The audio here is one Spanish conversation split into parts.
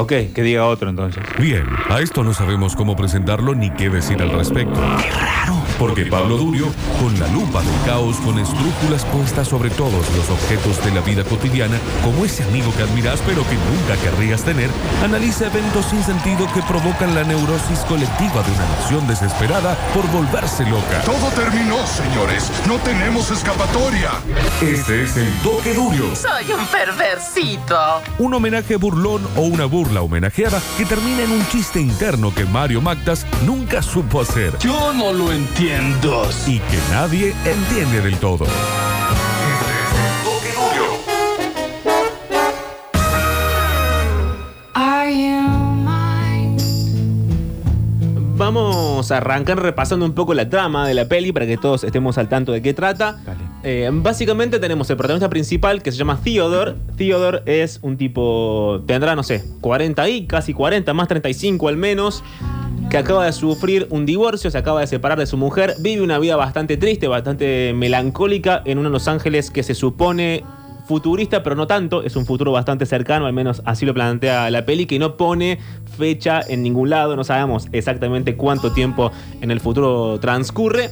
Ok, que diga otro entonces. Bien, a esto no sabemos cómo presentarlo ni qué decir al respecto. ¡Qué raro! Porque Pablo Durio, con la lupa del caos, con escrúpulas puestas sobre todos los objetos de la vida cotidiana, como ese amigo que admiras pero que nunca querrías tener, analiza eventos sin sentido que provocan la neurosis colectiva de una nación desesperada por volverse loca. Todo terminó, señores. No tenemos escapatoria. Este es el Toque Durio. Soy un perversito. Un homenaje burlón o una burla homenajeada que termina en un chiste interno que Mario Magdas nunca supo hacer. Yo no lo entiendo. Y que nadie entiende del todo. Vamos a arrancar repasando un poco la trama de la peli para que todos estemos al tanto de qué trata. Eh, básicamente tenemos el protagonista principal que se llama Theodore. Theodore es un tipo, tendrá, no sé, 40 y casi 40, más 35 al menos, que acaba de sufrir un divorcio, se acaba de separar de su mujer, vive una vida bastante triste, bastante melancólica en uno de Los Ángeles que se supone futurista, pero no tanto, es un futuro bastante cercano, al menos así lo plantea la peli, que no pone fecha en ningún lado, no sabemos exactamente cuánto tiempo en el futuro transcurre.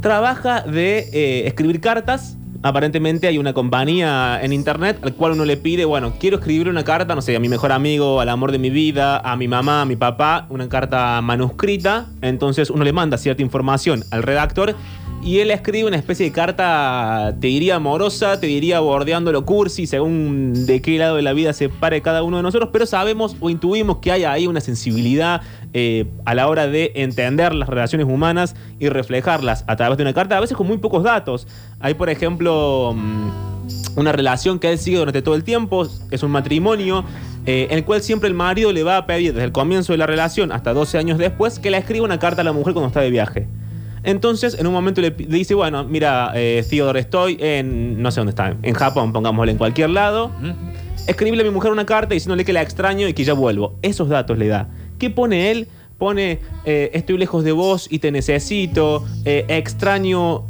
Trabaja de eh, escribir cartas. Aparentemente hay una compañía en internet al cual uno le pide, bueno, quiero escribir una carta, no sé, a mi mejor amigo, al amor de mi vida, a mi mamá, a mi papá, una carta manuscrita. Entonces uno le manda cierta información al redactor y él escribe una especie de carta, te diría amorosa, te diría bordeando lo cursi, según de qué lado de la vida se pare cada uno de nosotros, pero sabemos o intuimos que hay ahí una sensibilidad eh, a la hora de entender las relaciones humanas y reflejarlas a través de una carta, a veces con muy pocos datos. Hay, por ejemplo, mm, una relación que él sigue durante todo el tiempo, es un matrimonio. Eh, en el cual siempre el marido le va a pedir desde el comienzo de la relación hasta 12 años después que le escriba una carta a la mujer cuando está de viaje. Entonces, en un momento le, dice, bueno, mira, eh, Theodore, estoy en, no sé dónde está, en Japón, pongámosle en cualquier lado. Escribirle a mi mujer una carta diciéndole que la extraño y que ya vuelvo. Esos datos le da. ¿Qué pone él? Pone, eh, estoy lejos de vos y te necesito, eh, extraño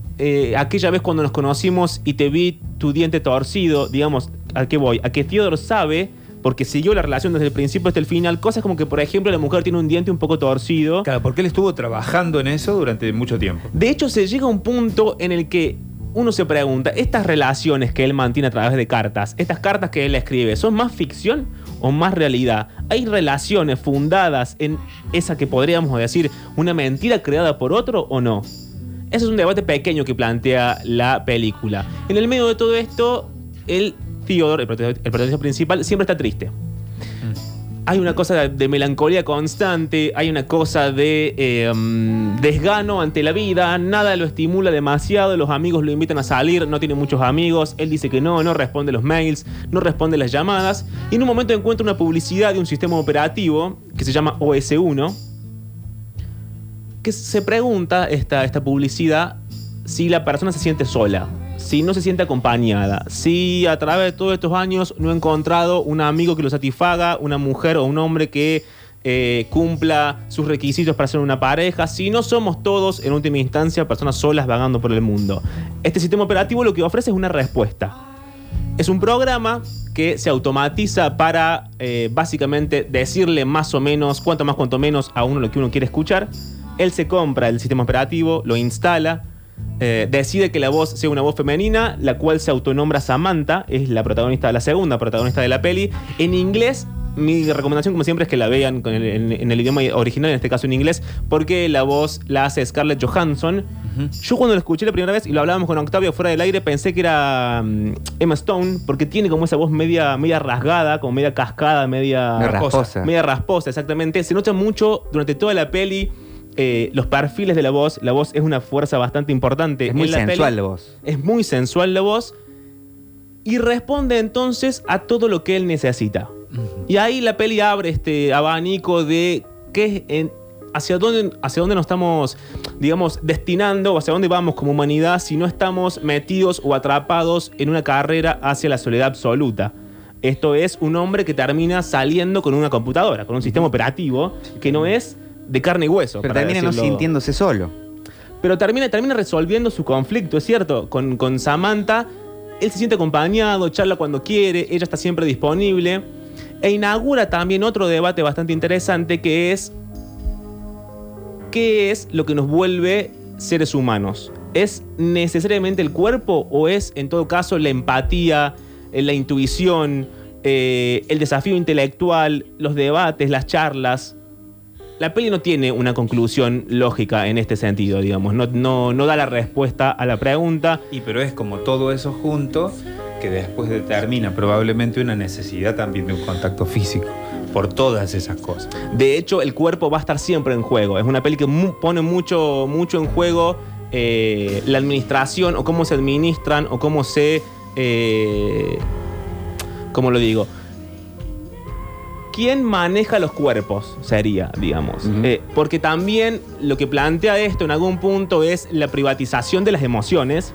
aquella vez cuando nos conocimos y te vi tu diente torcido, digamos, ¿a qué voy? A que Theodore sabe porque siguió la relación desde el principio hasta el final. Cosas como que, por ejemplo, la mujer tiene un diente un poco torcido. Claro, porque él estuvo trabajando en eso durante mucho tiempo. De hecho, se llega a un punto en el que uno se pregunta, estas relaciones que él mantiene a través de cartas, estas cartas que él escribe, ¿son más ficción o más realidad? ¿Hay relaciones fundadas en esa que podríamos decir una mentira creada por otro o no? Ese es un debate pequeño que plantea la película. En el medio de todo esto, él Theodore, el protagonista, principal, siempre está triste. Hay una cosa de melancolía constante, hay una cosa de em, desgano ante la vida, nada lo estimula demasiado, los amigos lo invitan a salir, no tiene muchos amigos, él dice que no, no responde los mails, no responde las llamadas, y en un momento encuentra una publicidad de un sistema operativo que se llama OS1, que se pregunta esta, esta publicidad si la persona se siente sola si no se siente acompañada, si a través de todos estos años no ha encontrado un amigo que lo satisfaga, una mujer o un hombre que eh, cumpla sus requisitos para ser una pareja, si no somos todos, en última instancia, personas solas vagando por el mundo. Este sistema operativo lo que ofrece es una respuesta. Es un programa que se automatiza para eh, básicamente decirle más o menos, cuanto más, cuanto menos a uno lo que uno quiere escuchar. Él se compra el sistema operativo, lo instala, eh, decide que la voz sea una voz femenina, la cual se autonombra Samantha, es la protagonista, la segunda protagonista de la peli. En inglés, mi recomendación, como siempre, es que la vean en, el idioma original, en este caso en inglés, porque la voz la hace Scarlett Johansson. Yo cuando la escuché la primera vez y lo hablábamos con Octavio fuera del aire, pensé que era mm, Emma Stone, porque tiene como esa voz media, media rasgada, como media cascada, media, rasposa. Media rasposa, exactamente. Se nota mucho durante toda la peli eh, los perfiles de la voz. La voz es una fuerza bastante importante. Es muy sensual la voz. Es muy sensual la voz. Y responde entonces a todo lo que él necesita. Y ahí la peli abre este abanico de qué hacia dónde, hacia dónde nos estamos, digamos, destinando o hacia dónde vamos como humanidad si no estamos metidos o atrapados en una carrera hacia la soledad absoluta. Esto es un hombre que termina saliendo con una computadora, con un sistema operativo que no es de carne y hueso. Pero termina no sintiéndose solo. Pero termina, termina resolviendo su conflicto, es cierto. Con, con Samantha, él se siente acompañado, charla cuando quiere, ella está siempre disponible. E inaugura también otro debate bastante interesante que es ¿qué es lo que nos vuelve seres humanos? ¿Es necesariamente el cuerpo o es en todo caso la empatía, eh, la intuición, eh, el desafío intelectual, los debates, las charlas? La peli no tiene una conclusión lógica en este sentido, digamos, no, no, no da la respuesta a la pregunta. Y pero es como todo eso junto que después determina probablemente una necesidad también de un contacto físico por todas esas cosas. De hecho, el cuerpo va a estar siempre en juego. Es una peli que mu- pone mucho, mucho en juego eh, la administración o cómo se administran o cómo se... Eh, ¿Cómo lo digo? ¿Quién maneja los cuerpos? Sería, digamos. Eh, porque también lo que plantea esto en algún punto es la privatización de las emociones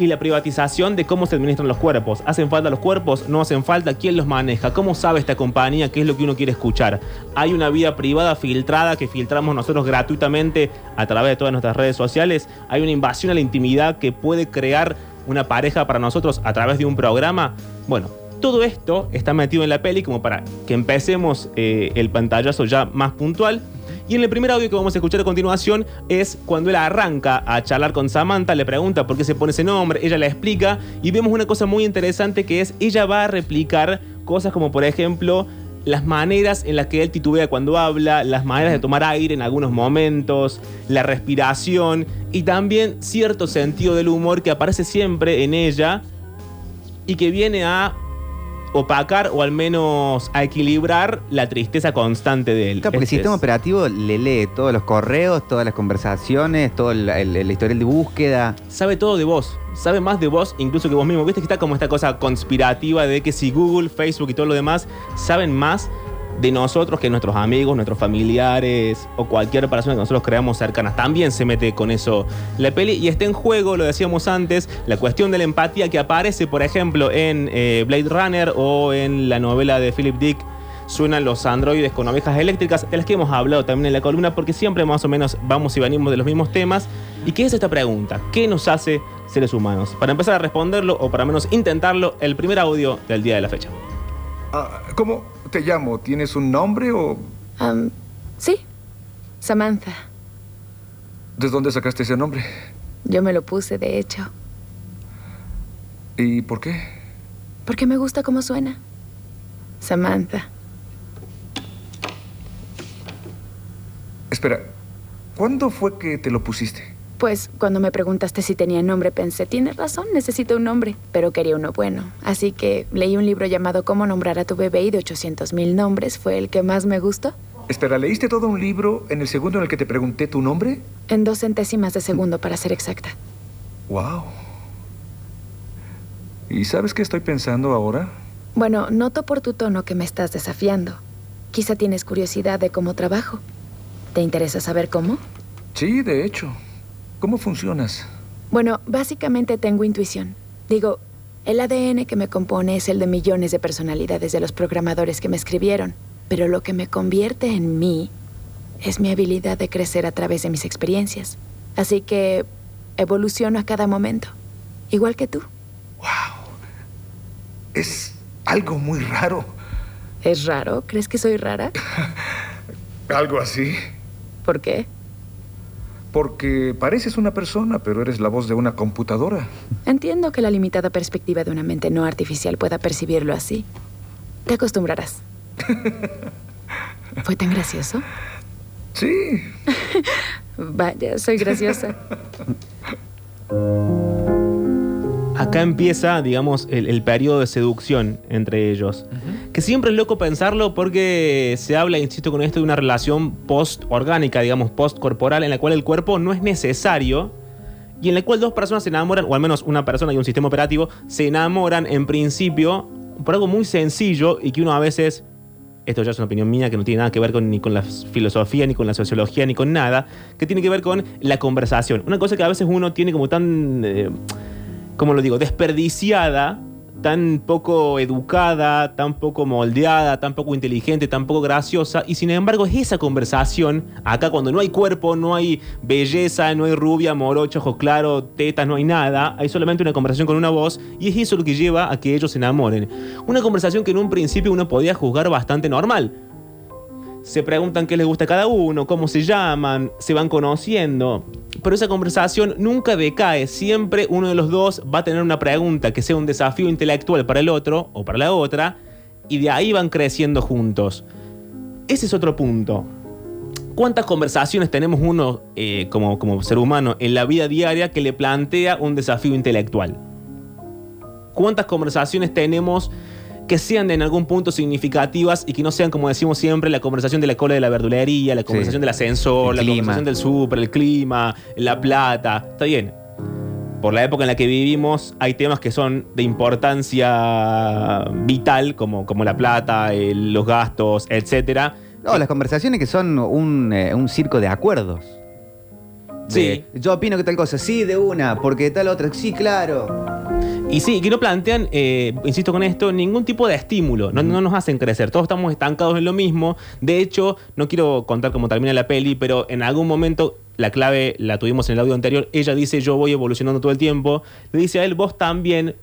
y la privatización de cómo se administran los cuerpos. ¿Hacen falta los cuerpos? ¿No hacen falta? ¿Quién los maneja? ¿Cómo sabe esta compañía qué es lo que uno quiere escuchar? Hay una vida privada filtrada que filtramos nosotros gratuitamente a través de todas nuestras redes sociales. Hay una invasión a la intimidad que puede crear una pareja para nosotros a través de un programa. Bueno, todo esto está metido en la peli como para que empecemos eh, el pantallazo ya más puntual. Y en el primer audio que vamos a escuchar a continuación es cuando él arranca a charlar con Samantha, le pregunta por qué se pone ese nombre, ella le explica y vemos una cosa muy interesante que es ella va a replicar cosas como por ejemplo las maneras en las que él titubea cuando habla, las maneras de tomar aire en algunos momentos, la respiración y también cierto sentido del humor que aparece siempre en ella y que viene a opacar o al menos a equilibrar la tristeza constante de él. Claro, porque el Este sistema es- operativo le lee todos los correos, todas las conversaciones, todo el, el- el historial de búsqueda. sabe todo de vos, sabe más de vos incluso que vos mismo. Viste que está como esta cosa conspirativa de que si Google, Facebook y todo lo demás saben más de nosotros que nuestros amigos, nuestros familiares o cualquier persona que nosotros creamos cercanas. También se mete con eso la peli y está en juego, lo decíamos antes, la cuestión de la empatía que aparece, por ejemplo, en eh, Blade Runner o en la novela de Philip Dick. Suenan los androides con ovejas eléctricas, de las que hemos hablado también en la columna, porque siempre más o menos vamos y venimos de los mismos temas. ¿Y qué es esta pregunta? ¿Qué nos hace seres humanos? Para empezar a responderlo, o para menos intentarlo, el primer audio del día de la fecha. Ah, ¿Cómo te llamo? ¿Tienes un nombre o Am, sí, Samantha. de dónde sacaste ese nombre? Yo me lo puse, de hecho, ¿Y por qué? porque me gusta cómo suena. Samantha. Espera, ¿cuándo fue que te lo pusiste? Pues cuando me preguntaste si tenía nombre, pensé, tienes razón, necesito un nombre, pero quería uno bueno. Así que leí un libro llamado Cómo nombrar a tu bebé y de 800 mil nombres fue el que más me gustó. Espera, ¿leíste todo un libro en el segundo en el que te pregunté tu nombre? En dos centésimas de segundo, para ser exacta. Wow. ¿Y sabes qué estoy pensando ahora? Bueno, noto por tu tono que me estás desafiando. Quizá tienes curiosidad de cómo trabajo. ¿Te interesa saber cómo? Sí, de hecho. ¿Cómo funcionas? Bueno, básicamente tengo intuición. Digo, el ADN que me compone es el de millones de personalidades de los programadores que me escribieron, pero lo que me convierte en mí es mi habilidad de crecer a través de mis experiencias. Así que evoluciono a cada momento, igual que tú. Es algo muy raro. ¿Es raro? ¿Crees que soy rara? Algo así. ¿Por qué? Porque pareces una persona, pero eres la voz de una computadora. Entiendo que la limitada perspectiva de una mente no artificial pueda percibirlo así. Te acostumbrarás. ¿Fue tan gracioso? Sí. Vaya, soy graciosa. Acá empieza, digamos, el, el periodo de seducción entre ellos. Que siempre es loco pensarlo porque se habla, insisto con esto, de una relación post-orgánica, digamos, post-corporal, en la cual el cuerpo no es necesario y en la cual dos personas se enamoran, o al menos una persona y un sistema operativo, se enamoran en principio por algo muy sencillo y que uno a veces, esto ya es una opinión mía que no tiene nada que ver con, ni con la filosofía, ni con la sociología, ni con nada, que tiene que ver con la conversación. Una cosa que a veces uno tiene como tan... eh, como lo digo, desperdiciada tan poco educada, tan poco moldeada, tan poco inteligente, tan poco graciosa. Y sin embargo es esa conversación, acá cuando no hay cuerpo, no hay belleza, no hay rubia, morocho, ojo claro, tetas, no hay nada. Hay solamente una conversación con una voz y es eso lo que lleva a que ellos se enamoren. Una conversación que en un principio uno podía juzgar bastante normal se preguntan qué les gusta a cada uno, cómo se llaman, se van conociendo. Pero esa conversación nunca decae, siempre uno de los dos va a tener una pregunta que sea un desafío intelectual para el otro o para la otra, y de ahí van creciendo juntos. Ese es otro punto. ¿Cuántas conversaciones tenemos uno eh, como, como ser humano en la vida diaria que le plantea un desafío intelectual? ¿Cuántas conversaciones tenemos que sean en algún punto significativas y que no sean, como decimos siempre, la conversación de la cola de la verdulería, la conversación del ascensor, El la clima. conversación del súper, el clima, la plata. Está bien. Por la época en la que vivimos, hay temas que son de importancia vital, como, como la plata, el- los gastos, etcétera. No, las conversaciones que son un, eh, un circo de acuerdos. De, Yo opino que tal cosa, sí, de una, porque tal otra, sí, claro. Y sí, que no plantean, eh, insisto con esto, ningún tipo de estímulo. No, no nos hacen crecer. Todos estamos estancados en lo mismo. De hecho, no quiero contar cómo termina la peli, pero en algún momento, la clave la tuvimos en el audio anterior. Ella dice: Yo voy evolucionando todo el tiempo. Le dice a él: Vos también.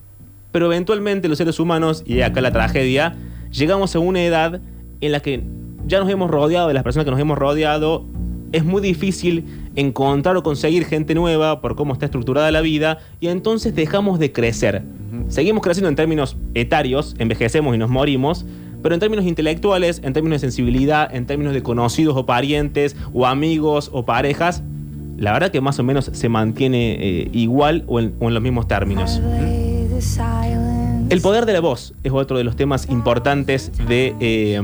Pero eventualmente, los seres humanos, y acá la tragedia, llegamos a una edad en la que ya nos hemos rodeado de las personas que nos hemos rodeado. Es muy difícil encontrar o conseguir gente nueva por cómo está estructurada la vida y entonces dejamos de crecer. Seguimos creciendo en términos etarios, envejecemos y nos morimos, pero en términos intelectuales, en términos de sensibilidad, en términos de conocidos o parientes o amigos o parejas, la verdad que más o menos se mantiene eh, igual o en, o en los mismos términos. El poder de la voz es otro de los temas importantes de, eh,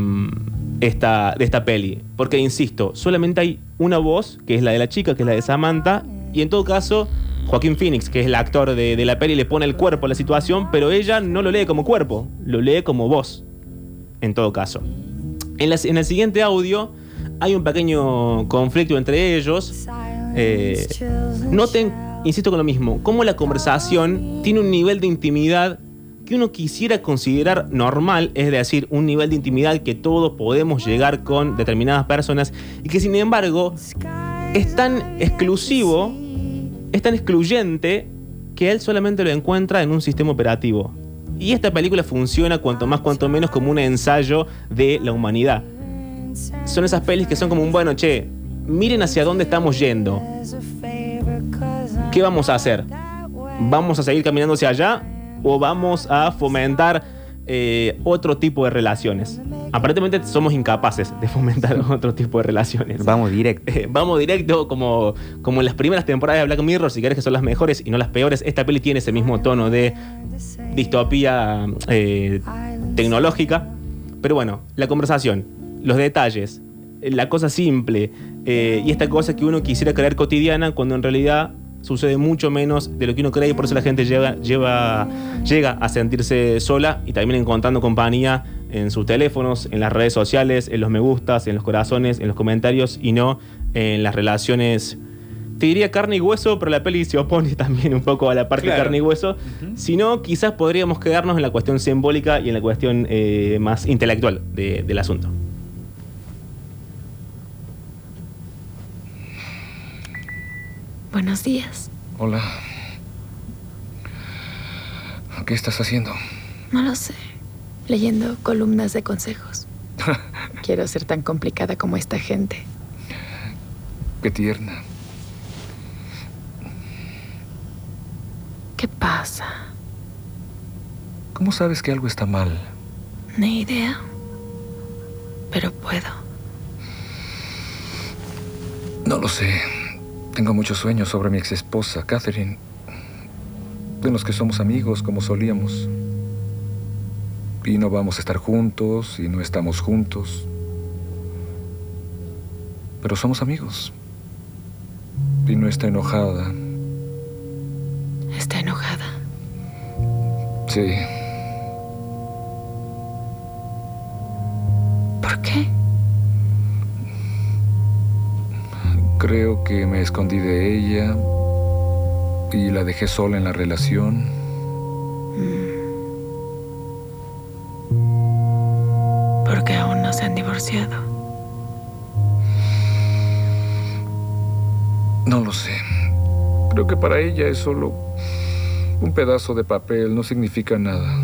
esta, de esta peli. Porque, insisto, solamente hay una voz, que es la de la chica, que es la de Samantha, y en todo caso, Joaquín Phoenix, que es el actor de, de la peli, le pone el cuerpo a la situación, pero ella no lo lee como cuerpo, lo lee como voz, en todo caso. En, la- en el siguiente audio hay un pequeño conflicto entre ellos. Eh, noten, insisto con lo mismo, cómo la conversación tiene un nivel de intimidad que uno quisiera considerar normal, es decir, un nivel de intimidad que todos podemos llegar con determinadas personas y que sin embargo es tan exclusivo, es tan excluyente que él solamente lo encuentra en un sistema operativo. Y esta película funciona cuanto más cuanto menos como un ensayo de la humanidad. Son esas pelis que son como un bueno, che, miren hacia dónde estamos yendo. ¿Qué vamos a hacer? ¿Vamos a seguir caminando hacia allá o vamos a fomentar eh, otro tipo de relaciones? Aparentemente somos incapaces de fomentar otro tipo de relaciones. Vamos directo. Eh, vamos directo como, como en las primeras temporadas de Black Mirror, si querés que son las mejores y no las peores. Esta peli tiene ese mismo tono de distopía eh, tecnológica. Pero bueno, la conversación, los detalles, la cosa simple y esta cosa que uno quisiera creer cotidiana cuando en realidad sucede mucho menos de lo que uno cree y por eso la gente lleva, lleva, llega a sentirse sola y también encontrando compañía en sus teléfonos, en las redes sociales, en los me gustas, en los corazones, en los comentarios y no en las relaciones. Te diría carne y hueso, pero la peli se opone también un poco a la parte Claro. carne y hueso. Si no, quizás podríamos quedarnos en la cuestión simbólica y en la cuestión eh, más intelectual de- del asunto. Buenos días. Hola. ¿Qué estás haciendo? No lo sé. Leyendo columnas de consejos. Quiero ser tan complicada como esta gente. Qué tierna. ¿Qué pasa? ¿Cómo sabes que algo está mal? Ni idea. Pero puedo. No lo sé. Tengo muchos sueños sobre mi ex esposa, Catherine. De los que somos amigos como solíamos. Y no vamos a estar juntos y no estamos juntos. Pero somos amigos. Y no está enojada. Está enojada. Sí. Creo que me escondí de ella y la dejé sola en la relación. Mm. Porque aún no se han divorciado. No lo sé. Creo que para ella es solo un pedazo de papel, no significa nada.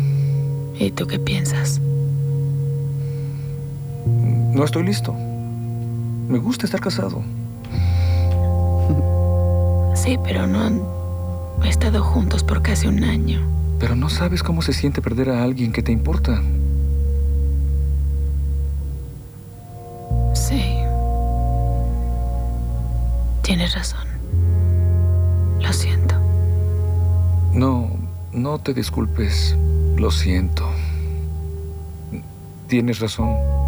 ¿Y tú qué piensas? No estoy listo. Me gusta estar casado. Sí, pero no han estado juntos por casi un año. Pero no sabes cómo se siente perder a alguien que te importa. Sí. Tienes razón. Lo siento. No, no te disculpes. Lo siento. Tienes razón.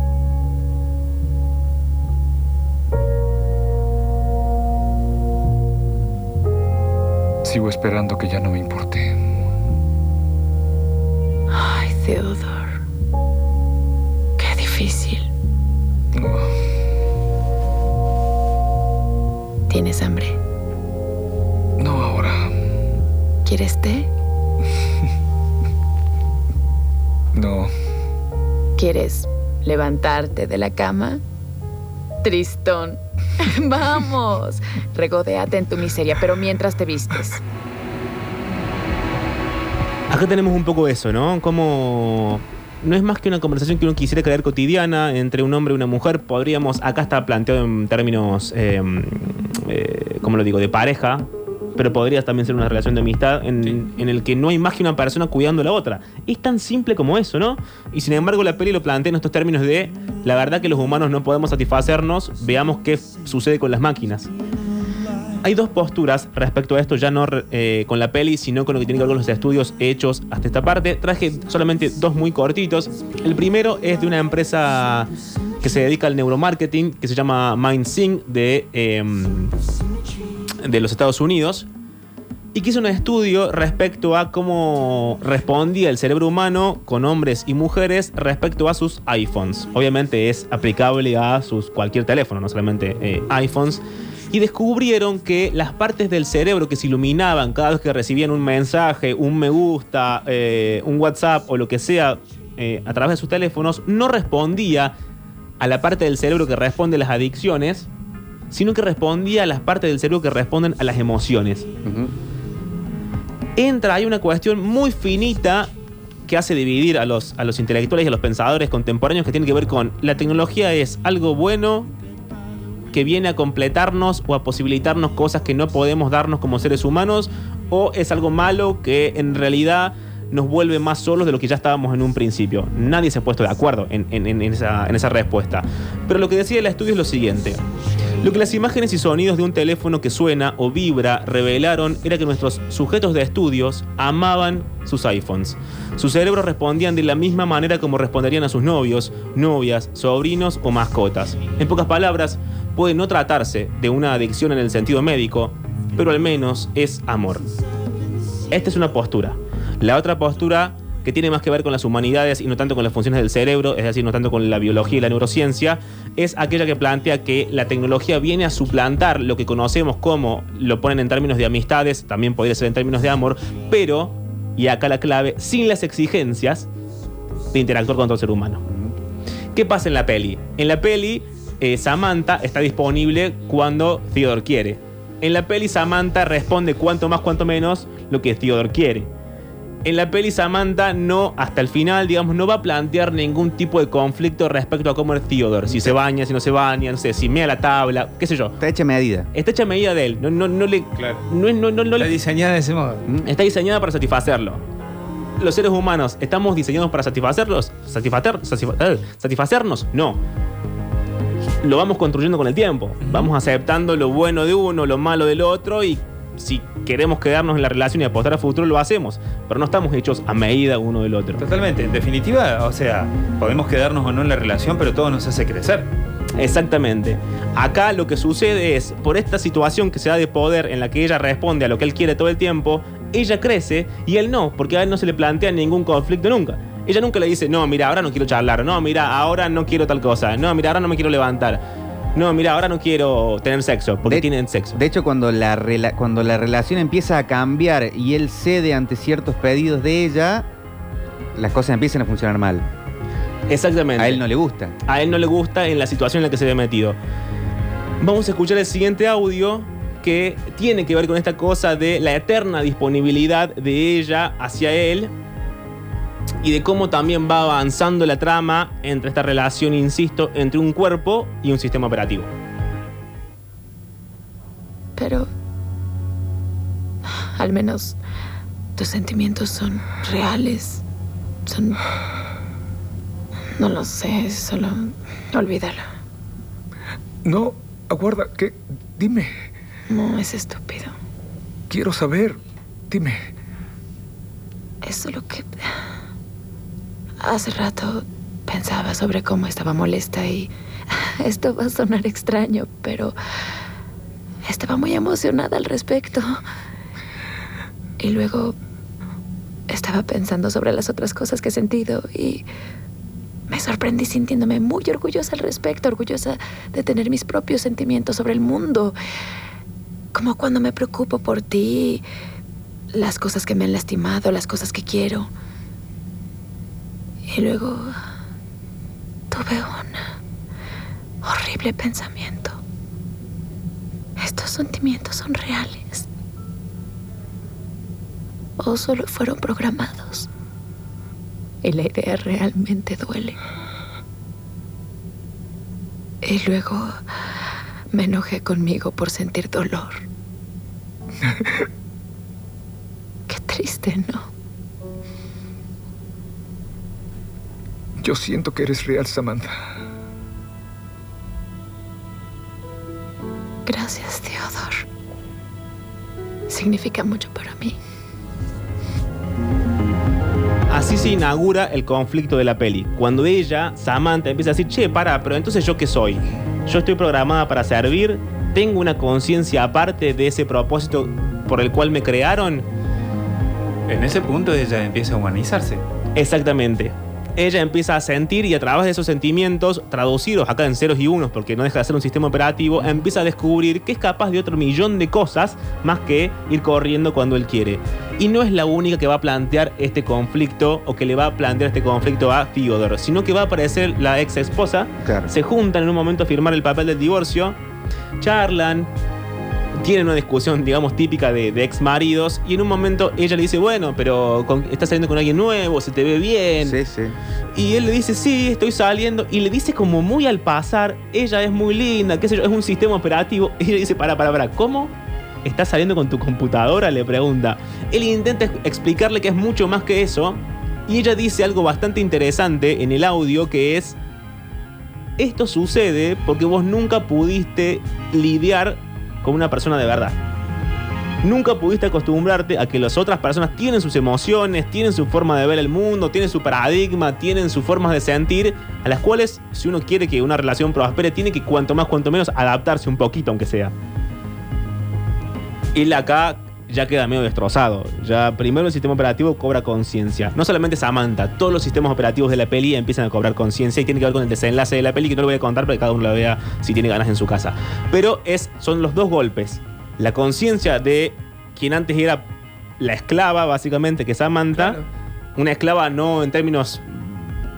Sigo esperando que ya no me importe. Ay, Theodore. Qué difícil. ¿Tienes hambre? No ahora. ¿Quieres té? No. ¿Quieres levantarte de la cama? Tristón. Vamos. Regodéate en tu miseria, pero mientras te vistes. Acá tenemos un poco eso, ¿no? Como no es más que una conversación que uno quisiera creer cotidiana entre un hombre y una mujer. Podríamos, acá está planteado en términos, eh, eh, ¿cómo lo digo?, de pareja, pero podría también ser una relación de amistad en, en el que no hay más que una persona cuidando a la otra. Es tan simple como eso, ¿no? Y sin embargo la peli lo plantea en estos términos de la verdad que los humanos no podemos satisfacernos, veamos qué sucede con las máquinas. Hay dos posturas respecto a esto, ya no eh, con la peli, sino con lo que tiene que ver con los estudios hechos hasta esta parte. Traje solamente dos muy cortitos. El primero es de una empresa que se dedica al neuromarketing, que se llama MindSync de, eh, de los Estados Unidos, y que hizo un estudio respecto a cómo respondía el cerebro humano con hombres y mujeres respecto a sus iPhones. Obviamente es aplicable a sus cualquier teléfono, no solamente eh, iPhones y descubrieron que las partes del cerebro que se iluminaban cada vez que recibían un mensaje, un me gusta, eh, un WhatsApp o lo que sea eh, a través de sus teléfonos, no respondía a la parte del cerebro que responde a las adicciones, sino que respondía a las partes del cerebro que responden a las emociones. Entra, hay una cuestión muy finita que hace dividir a los, a los intelectuales y a los pensadores contemporáneos que tiene que ver con la tecnología es algo bueno que viene a completarnos o a posibilitarnos cosas que no podemos darnos como seres humanos o es algo malo que en realidad nos vuelve más solos de lo que ya estábamos en un principio. Nadie se ha puesto de acuerdo en, esa, en esa respuesta. Pero lo que decía el estudio es lo siguiente. Lo que las imágenes y sonidos de un teléfono que suena o vibra revelaron era que nuestros sujetos de estudios amaban sus iPhones. Sus cerebros respondían de la misma manera como responderían a sus novios, novias, sobrinos o mascotas. En pocas palabras, puede no tratarse de una adicción en el sentido médico, pero al menos es amor. Esta es una postura. La otra postura que tiene más que ver con las humanidades y no tanto con las funciones del cerebro, es decir, no tanto con la biología y la neurociencia, es aquella que plantea que la tecnología viene a suplantar lo que conocemos como, lo ponen en términos de amistades, también podría ser en términos de amor, pero, y acá la clave, sin las exigencias de interactuar con otro ser humano. ¿Qué pasa en la peli? En la peli, eh, Samantha está disponible cuando Theodore quiere. En la peli, Samantha responde cuanto más, cuanto menos lo que Theodore quiere. En la peli, Samantha no, hasta el final, digamos, no va a plantear ningún tipo de conflicto respecto a cómo es Theodore. Si se baña, si no se baña, no sé, si mea la tabla, qué sé yo. Está hecha medida. Está hecha a medida de él. No, no, no le. No, no, no, no Está le- diseñada de ese modo. Está diseñada para satisfacerlo. Los seres humanos, ¿estamos diseñados para satisfacerlos? ¿Satisfacer, satisfa- eh, ¿Satisfacernos? No. Lo vamos construyendo con el tiempo. Vamos aceptando lo bueno de uno, lo malo del otro y si queremos quedarnos en la relación y apostar a futuro lo hacemos. Pero no estamos hechos a medida uno del otro. Totalmente. En definitiva, o sea, podemos quedarnos o no en la relación, pero todo nos hace crecer. Exactamente. Acá lo que sucede es, por esta situación que se da de poder en la que ella responde a lo que él quiere todo el tiempo, ella crece y él no, porque a él no se le plantea ningún conflicto nunca. Ella nunca le dice, no, mira, ahora no quiero charlar, no, mira, ahora no quiero tal cosa, no, mira, ahora no me quiero levantar, no, mira, ahora no quiero tener sexo, porque De- tienen sexo. De hecho, cuando la, rela- cuando la relación empieza a cambiar y él cede ante ciertos pedidos de ella, las cosas empiezan a funcionar mal. Exactamente. A él no le gusta. a él no le gusta en la situación en la que se ve metido. Vamos a escuchar el siguiente audio que tiene que ver con esta cosa de la eterna disponibilidad de ella hacia él y de cómo también va avanzando la trama entre esta relación, insisto, entre un cuerpo y un sistema operativo. Pero... Al menos tus sentimientos son reales. Son... No lo sé, solo olvídalo. No, aguarda, ¿qué? Dime. No, es estúpido. Quiero saber. Dime. Es solo que... Hace rato pensaba sobre cómo estaba molesta y... Esto va a sonar extraño, pero... Estaba muy emocionada al respecto. Y luego... Estaba pensando sobre las otras cosas que he sentido y... Me sorprendí sintiéndome muy orgullosa al respecto, orgullosa de tener mis propios sentimientos sobre el mundo. Como cuando me preocupo por ti, las cosas que me han lastimado, las cosas que quiero. Y luego tuve un horrible pensamiento. ¿Estos sentimientos son reales? ¿O solo fueron programados? Y la idea realmente duele. Y luego me enojé conmigo por sentir dolor. Qué triste, ¿no? Yo siento que eres real, Samantha. Gracias, Theodore. Significa mucho para mí. Así se inaugura el conflicto de la peli. Cuando ella, Samantha, empieza a decir, che, para, pero entonces yo qué soy? Yo estoy programada para servir, tengo una conciencia aparte de ese propósito por el cual me crearon. En ese punto ella empieza a humanizarse. Exactamente. Ella empieza a sentir y a través de esos sentimientos, traducidos acá en ceros y unos, porque no deja de ser un sistema operativo, empieza a descubrir que es capaz de otro millón de cosas más que ir corriendo cuando él quiere. Y no es la única que va a plantear este conflicto o que le va a plantear este conflicto a Theodore, sino que va a aparecer la ex esposa, Claro. se juntan en un momento a firmar el papel del divorcio, charlan, tienen una discusión, digamos, típica de, de ex maridos, y en un momento ella le dice, bueno, pero con- estás saliendo con alguien nuevo, se te ve bien. Sí, sí. Y él le dice, sí, estoy saliendo. Y le dice como muy al pasar, ella es muy linda, qué sé yo, es un sistema operativo. Y ella dice, para, para, para, ¿cómo? ¿Estás saliendo con tu computadora? Le pregunta. Él intenta ex- explicarle que es mucho más que eso. Y ella dice algo bastante interesante en el audio que es, esto sucede porque vos nunca pudiste lidiar con una persona de verdad. Nunca pudiste acostumbrarte a que las otras personas tienen sus emociones, tienen su forma de ver el mundo, tienen su paradigma, tienen sus formas de sentir, a las cuales, si uno quiere que una relación prospere, tiene que cuanto más, cuanto menos adaptarse un poquito, aunque sea. Él acá ya queda medio destrozado. Ya primero el sistema operativo cobra conciencia. No solamente Samantha, todos los sistemas operativos de la peli empiezan a cobrar conciencia y tiene que ver con el desenlace de la peli que no lo voy a contar para que cada uno lo vea si tiene ganas en su casa. Pero es, son los dos golpes. La conciencia de quien antes era la esclava, básicamente, que es Samantha. Una esclava no en términos,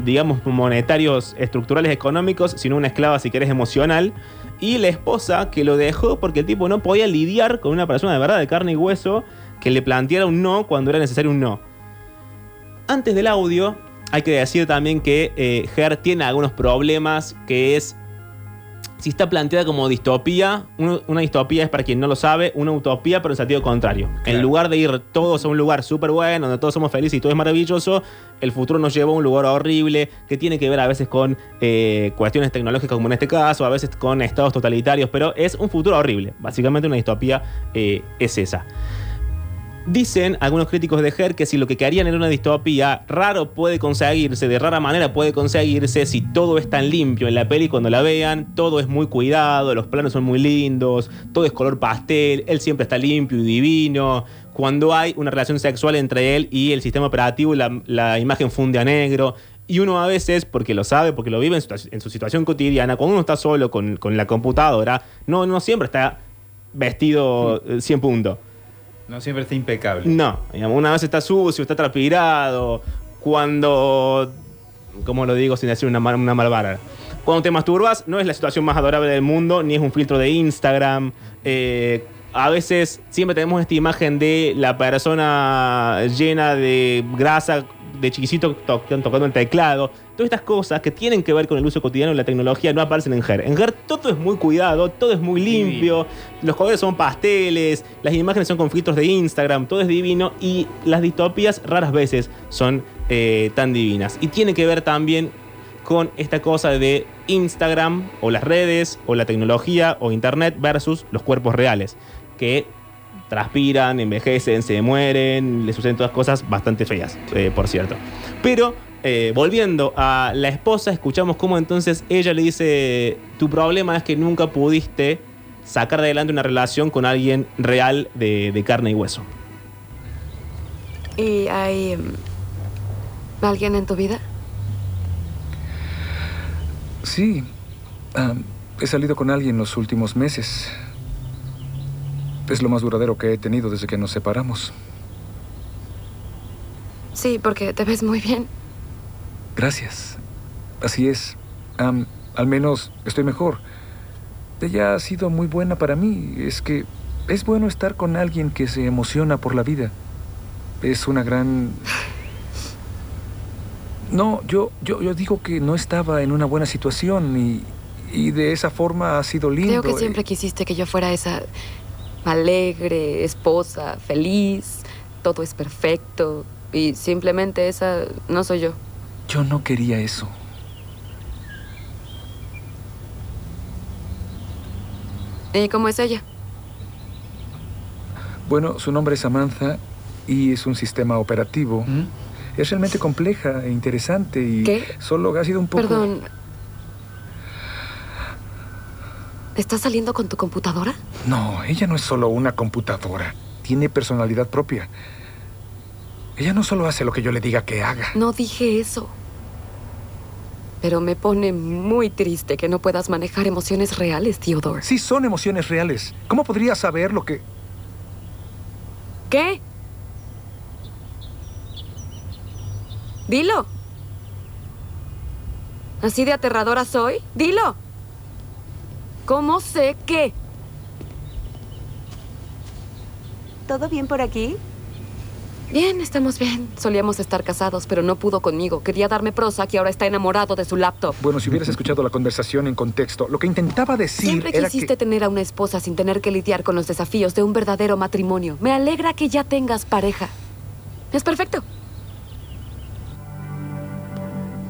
digamos, monetarios, estructurales, económicos, sino una esclava, si querés, emocional. Y la esposa que lo dejó porque el tipo no podía lidiar con una persona de verdad, de carne y hueso, que le planteara un no cuando era necesario un no. Antes del audio, hay que decir también que eh, tiene algunos problemas, que es, si está planteada como distopía, uno- una distopía es para quien no lo sabe, una utopía, pero en sentido contrario. En lugar de ir todos a un lugar súper bueno, donde todos somos felices y todo es maravilloso, el futuro nos lleva a un lugar horrible, que tiene que ver a veces con eh, cuestiones tecnológicas, como en este caso, a veces con estados totalitarios, pero es un futuro horrible. Básicamente una distopía eh, es esa. Dicen algunos críticos de Her que si lo que querían era una distopía, raro puede conseguirse, de rara manera puede conseguirse si todo es tan limpio en la peli cuando la vean, todo es muy cuidado, los planos son muy lindos, todo es color pastel, él siempre está limpio y divino. Cuando hay una relación sexual entre él y el sistema operativo, la, la imagen funde a negro. Y uno a veces, porque lo sabe, porque lo vive en su, situación cotidiana, cuando uno está solo con, con la computadora, no, no siempre está vestido eh, 100 puntos. No siempre está impecable. No, una vez está sucio, está transpirado. Cuando como lo digo sin decir una, mal- una malvada. Cuando te masturbas, no es la situación más adorable del mundo, ni es un filtro de Instagram. Eh, a veces siempre tenemos esta imagen de la persona llena de grasa, de chiquicito to- tocando el teclado. Todas estas cosas que tienen que ver con el uso cotidiano de la tecnología no aparecen en GER. En GER todo es muy cuidado, todo es muy limpio, los colores son pasteles, las imágenes son con filtros de Instagram, todo es divino y las distopías raras veces son eh, tan divinas. Y tiene que ver también con esta cosa de Instagram o las redes o la tecnología o Internet versus los cuerpos reales, que transpiran, envejecen, se mueren, les suceden todas cosas bastante feas, eh, por cierto. Pero eh, volviendo a la esposa, escuchamos cómo entonces ella le dice, tu problema es que nunca pudiste sacar adelante una relación con alguien real de, de carne y hueso. ¿Y hay em, alguien en tu vida? Sí. ah, he salido con alguien los últimos meses. Es lo más duradero que he tenido desde que nos separamos. Sí, porque te ves muy bien. Gracias. Así es. Al menos estoy mejor. Ella ha sido muy buena para mí. Es que es bueno estar con alguien que se emociona por la vida. Es una gran... No, yo, yo, yo digo que no estaba en una buena situación y, y de esa forma ha sido lindo. Creo que siempre quisiste que yo fuera esa alegre, esposa, feliz, todo es perfecto. Y simplemente esa no soy yo. Yo no quería eso. ¿Y cómo es ella? Bueno, su nombre es Samantha y es un sistema operativo. Es realmente compleja e interesante y ¿Qué? solo ha sido un poco... Perdón. ¿Estás saliendo con tu computadora? No, ella no es solo una computadora. Tiene personalidad propia. Ella no solo hace lo que yo le diga que haga. No dije eso. Pero me pone muy triste que no puedas manejar emociones reales, Theodore. Sí, son emociones reales. ¿Cómo podría saber lo que... ¿Qué? Dilo. ¿Así de aterradora soy? Dilo. ¿Cómo sé qué? ¿Todo bien por aquí? Bien, estamos bien. Solíamos estar casados, pero no pudo conmigo. Quería darme Prozac y ahora está enamorado de su laptop. Bueno, si hubieras escuchado la conversación en contexto, lo que intentaba decir Siempre era quisiste que... tener a una esposa sin tener que lidiar con los desafíos de un verdadero matrimonio. Me alegra que ya tengas pareja. Es perfecto.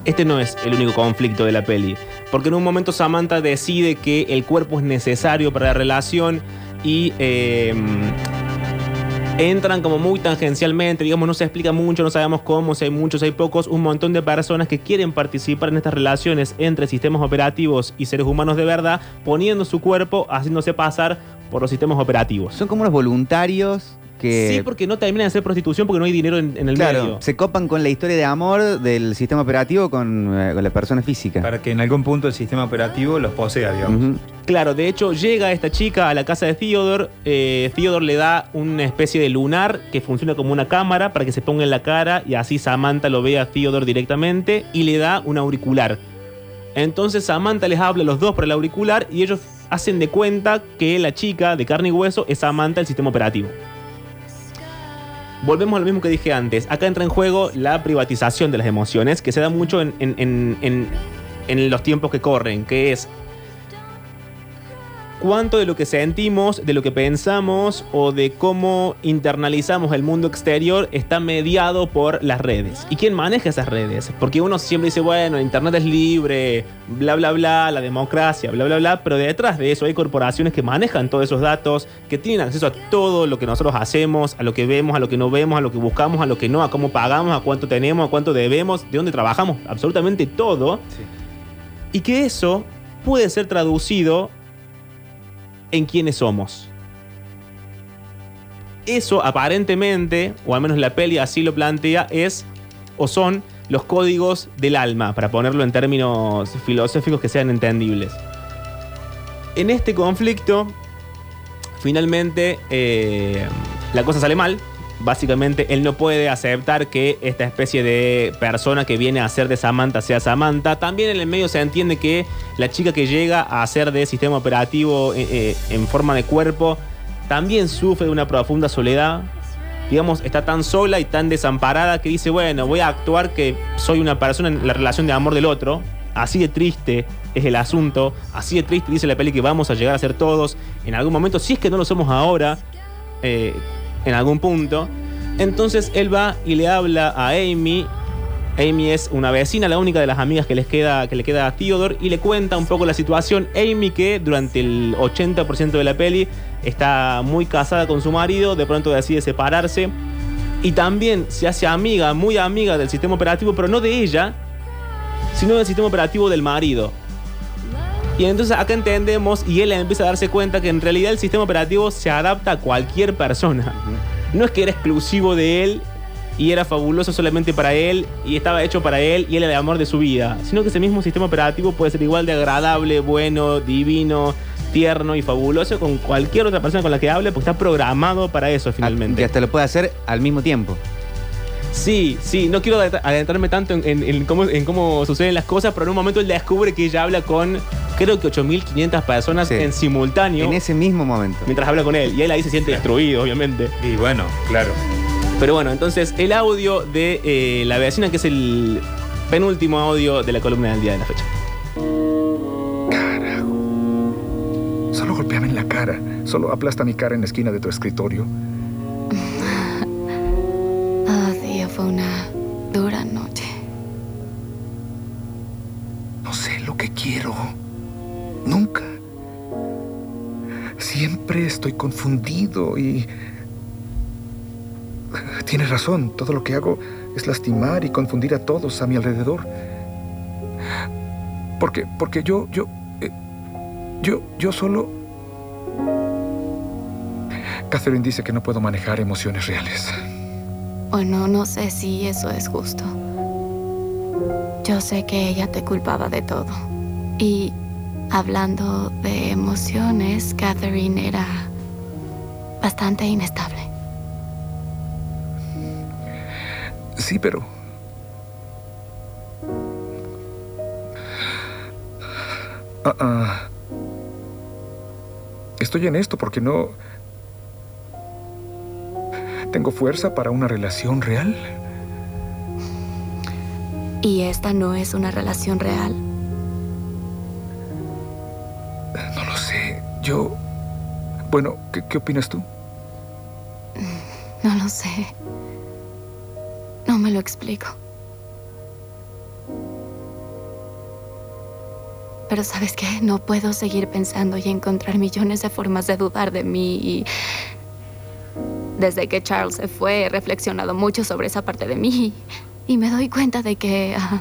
Este no es el único conflicto de la peli, porque en un momento Samantha decide que el cuerpo es necesario para la relación y eh, entran como muy tangencialmente, digamos, no se explica mucho, no sabemos cómo, si hay muchos, si hay pocos, un montón de personas que quieren participar en estas relaciones entre sistemas operativos y seres humanos de verdad, poniendo su cuerpo, haciéndose pasar por los sistemas operativos. Son como unos voluntarios que... Sí, porque no terminan de hacer prostitución porque no hay dinero en, en el Claro, medio. se copan con la historia de amor del sistema operativo con, eh, con la persona física. Para que en algún punto el sistema operativo los posea, digamos. Claro, de hecho llega esta chica a la casa de Theodore. Eh, Theodore le da una especie de lunar que funciona como una cámara para que se ponga en la cara y así Samantha lo ve a Theodore directamente y le da un auricular. Entonces Samantha les habla a los dos por el auricular y ellos hacen de cuenta que la chica de carne y hueso es Samantha el sistema operativo. Volvemos a lo mismo que dije antes. Acá entra en juego la privatización de las emociones, que se da mucho en, en- en- en- los tiempos que corren, que es cuánto de lo que sentimos, de lo que pensamos o de cómo internalizamos el mundo exterior está mediado por las redes. ¿Y quién maneja esas redes? Porque uno siempre dice, bueno, Internet es libre, bla, bla, bla, la democracia, bla, bla, bla, pero detrás de eso hay corporaciones que manejan todos esos datos, que tienen acceso a todo lo que nosotros hacemos, a lo que vemos, a lo que no vemos, a lo que buscamos, a lo que no, a cómo pagamos, a cuánto tenemos, a cuánto debemos, de dónde trabajamos, absolutamente todo. Y que eso puede ser traducido en quiénes somos. Eso aparentemente, o al menos la peli así lo plantea, es o son los códigos del alma, para ponerlo en términos filosóficos que sean entendibles. En este conflicto, finalmente eh, la cosa sale mal, Básicamente, él no puede aceptar que esta especie de persona que viene a ser de Samantha sea Samantha. También en el medio se entiende que la chica que llega a ser de sistema operativo eh, eh, en forma de cuerpo también sufre de una profunda soledad. Digamos, está tan sola y tan desamparada que dice, bueno, voy a actuar que soy una persona en la relación de amor del otro. Así de triste es el asunto, así de triste dice la peli que vamos a llegar a ser todos en algún momento, si es que no lo somos ahora, eh, en algún punto. Entonces él va y le habla a Amy. Amy es una vecina, la única de las amigas que, les queda, que le queda a Theodore, y le cuenta un poco la situación. Amy, que durante el 80% de la peli está muy casada con su marido, de pronto decide separarse. Y también se hace amiga, muy amiga del sistema operativo, pero no de ella, sino del sistema operativo del marido. Y entonces acá entendemos y él empieza a darse cuenta que en realidad el sistema operativo se adapta a cualquier persona. No es que era exclusivo de él y era fabuloso solamente para él y estaba hecho para él y él era el amor de su vida, sino que ese mismo sistema operativo puede ser igual de agradable, bueno, divino, tierno y fabuloso con cualquier otra persona con la que hable porque está programado para eso finalmente. Que hasta lo puede hacer al mismo tiempo. Sí, sí, no quiero adentrarme tanto en, cómo, en, cómo, suceden las cosas, pero en un momento él descubre que ella habla con creo que 8.500 personas en simultáneo. En ese mismo momento. Mientras habla con él. Y él ahí se siente destruido, obviamente. Y bueno, claro. Pero bueno, entonces el audio de eh, la vecina, que es el penúltimo audio de la columna del día de la fecha. Carajo. Solo golpeame en la cara. Solo aplasta mi cara en la esquina de tu escritorio. Fue una dura noche. No sé lo que quiero. Nunca. Siempre estoy confundido y... Tienes razón, todo lo que hago es lastimar y confundir a todos a mi alrededor. Porque, porque yo, yo, eh, yo, yo solo... Catherine dice que no puedo manejar emociones reales. Bueno, no sé si eso es justo. Yo sé que ella te culpaba de todo. Y hablando de emociones, Catherine era bastante inestable. Sí, pero... Ah, ah. Estoy en esto porque no... ¿Tengo fuerza para una relación real? ¿Y esta no es una relación real? No lo sé. Yo... Bueno, ¿qué, qué opinas tú? No lo sé. No me lo explico. Pero sabes qué, no puedo seguir pensando y encontrar millones de formas de dudar de mí y desde que Charles se fue, he reflexionado mucho sobre esa parte de mí y me doy cuenta de que ah,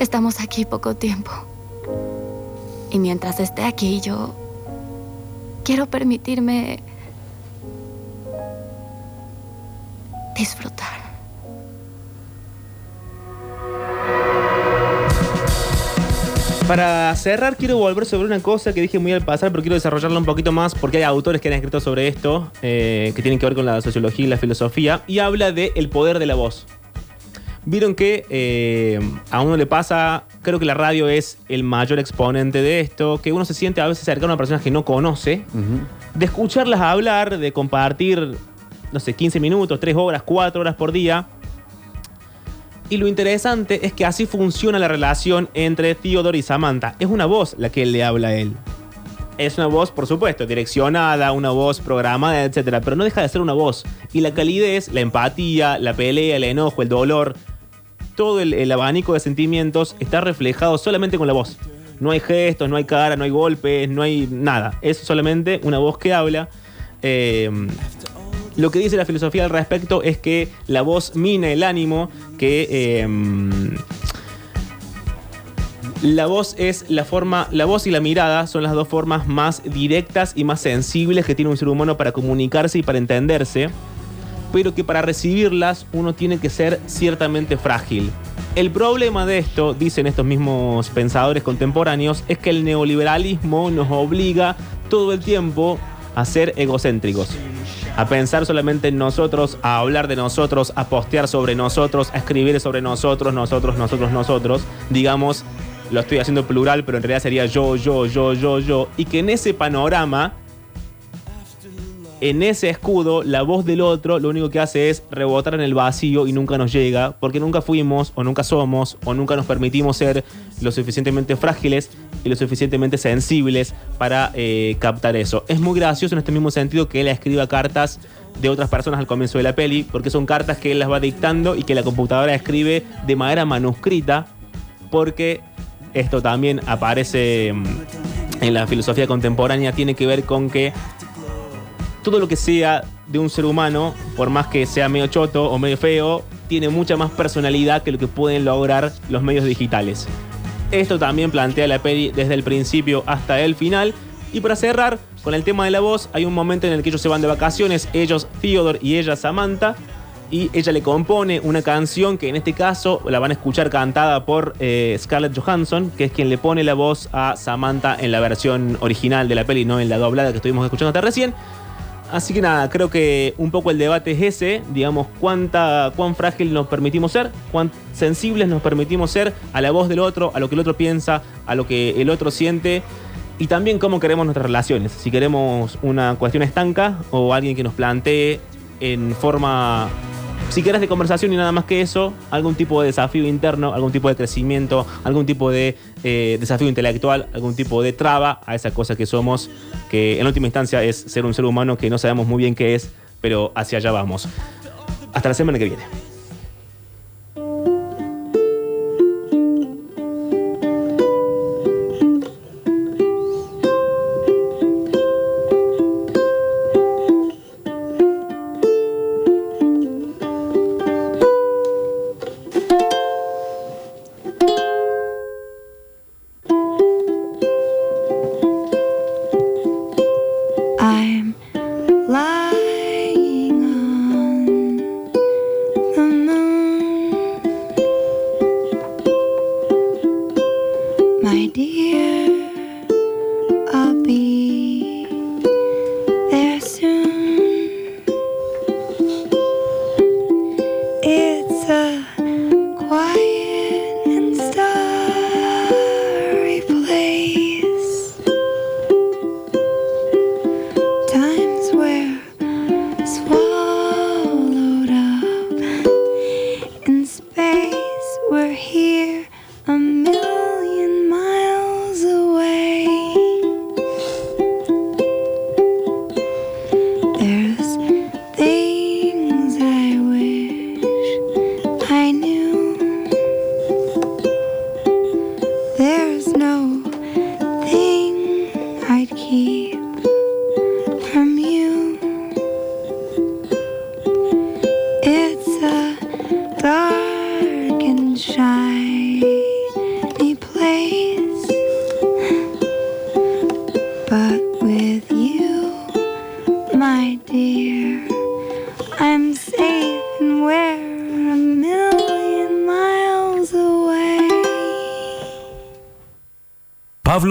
estamos aquí poco tiempo. Y mientras esté aquí, yo quiero permitirme disfrutar. Para cerrar, quiero volver sobre una cosa que dije muy al pasar, pero quiero desarrollarla un poquito más porque hay autores que han escrito sobre esto, eh, que tienen que ver con la sociología y la filosofía, y habla de el poder de la voz. Vieron que eh, a uno le pasa, creo que la radio es el mayor exponente de esto, que uno se siente a veces cercano a personas que no conoce, de escucharlas hablar, de compartir, no sé, 15 minutos, 3 horas, 4 horas por día, y lo interesante es que así funciona la relación entre Theodore y Samantha. Es una voz la que le habla a él. Es una voz, por supuesto, direccionada, una voz programada, etc. Pero no deja de ser una voz. Y la calidez, la empatía, la pelea, el enojo, el dolor, todo el, abanico de sentimientos está reflejado solamente con la voz. No hay gestos, no hay cara, no hay golpes, no hay nada. Es solamente una voz que habla. Eh, lo que dice la filosofía al respecto es que la voz mina el ánimo, que em, la voz es la forma, la voz y la mirada son las dos formas más directas y más sensibles que tiene un ser humano para comunicarse y para entenderse, pero que para recibirlas uno tiene que ser ciertamente frágil. El problema de esto, dicen estos mismos pensadores contemporáneos, es que el neoliberalismo nos obliga todo el tiempo a ser egocéntricos. a pensar solamente en nosotros, a hablar de nosotros, a postear sobre nosotros, a escribir sobre nosotros, nosotros, nosotros, nosotros. Digamos, lo estoy haciendo plural, pero en realidad sería yo, yo, yo, yo, yo. Y que en ese panorama en ese escudo, la voz del otro lo único que hace es rebotar en el vacío y nunca nos llega, porque nunca fuimos, o nunca somos, o nunca nos permitimos ser lo suficientemente frágiles y lo suficientemente sensibles para eh, captar eso. Es muy gracioso en este mismo sentido que él escriba cartas de otras personas al comienzo de la peli, porque son cartas que él las va dictando y que la computadora escribe de manera manuscrita, porque esto también aparece mm, en la filosofía contemporánea, tiene que ver con que todo lo que sea de un ser humano, por más que sea medio choto o medio feo, tiene mucha más personalidad que lo que pueden lograr los medios digitales. Esto también plantea la peli desde el principio hasta el final. Y para cerrar con el tema de la voz, hay un momento en el que ellos se van de vacaciones, ellos Theodore y ella Samantha, y ella le compone una canción que en este caso la van a escuchar cantada por eh, Scarlett Johansson, que es quien le pone la voz a Samantha en la versión original de la peli, no en la doblada que estuvimos escuchando hasta recién. Así que nada, creo que un poco el debate es ese, digamos, cuánta, cuán frágil nos permitimos ser, cuán sensibles nos permitimos ser a la voz del otro, a lo que el otro piensa, a lo que el otro siente y también cómo queremos nuestras relaciones. Si queremos una cuestión estanca o alguien que nos plantee en forma si querés de conversación y nada más que eso, algún tipo de desafío interno, algún tipo de crecimiento, algún tipo de eh, desafío intelectual, algún tipo de traba a esa cosa que somos, que en última instancia es ser un ser humano que no sabemos muy bien qué es, pero hacia allá vamos. Hasta la semana que viene.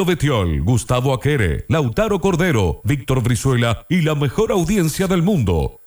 Betiol, Gustavo Aquere, Lautaro Cordero, Víctor Brizuela y la mejor audiencia del mundo.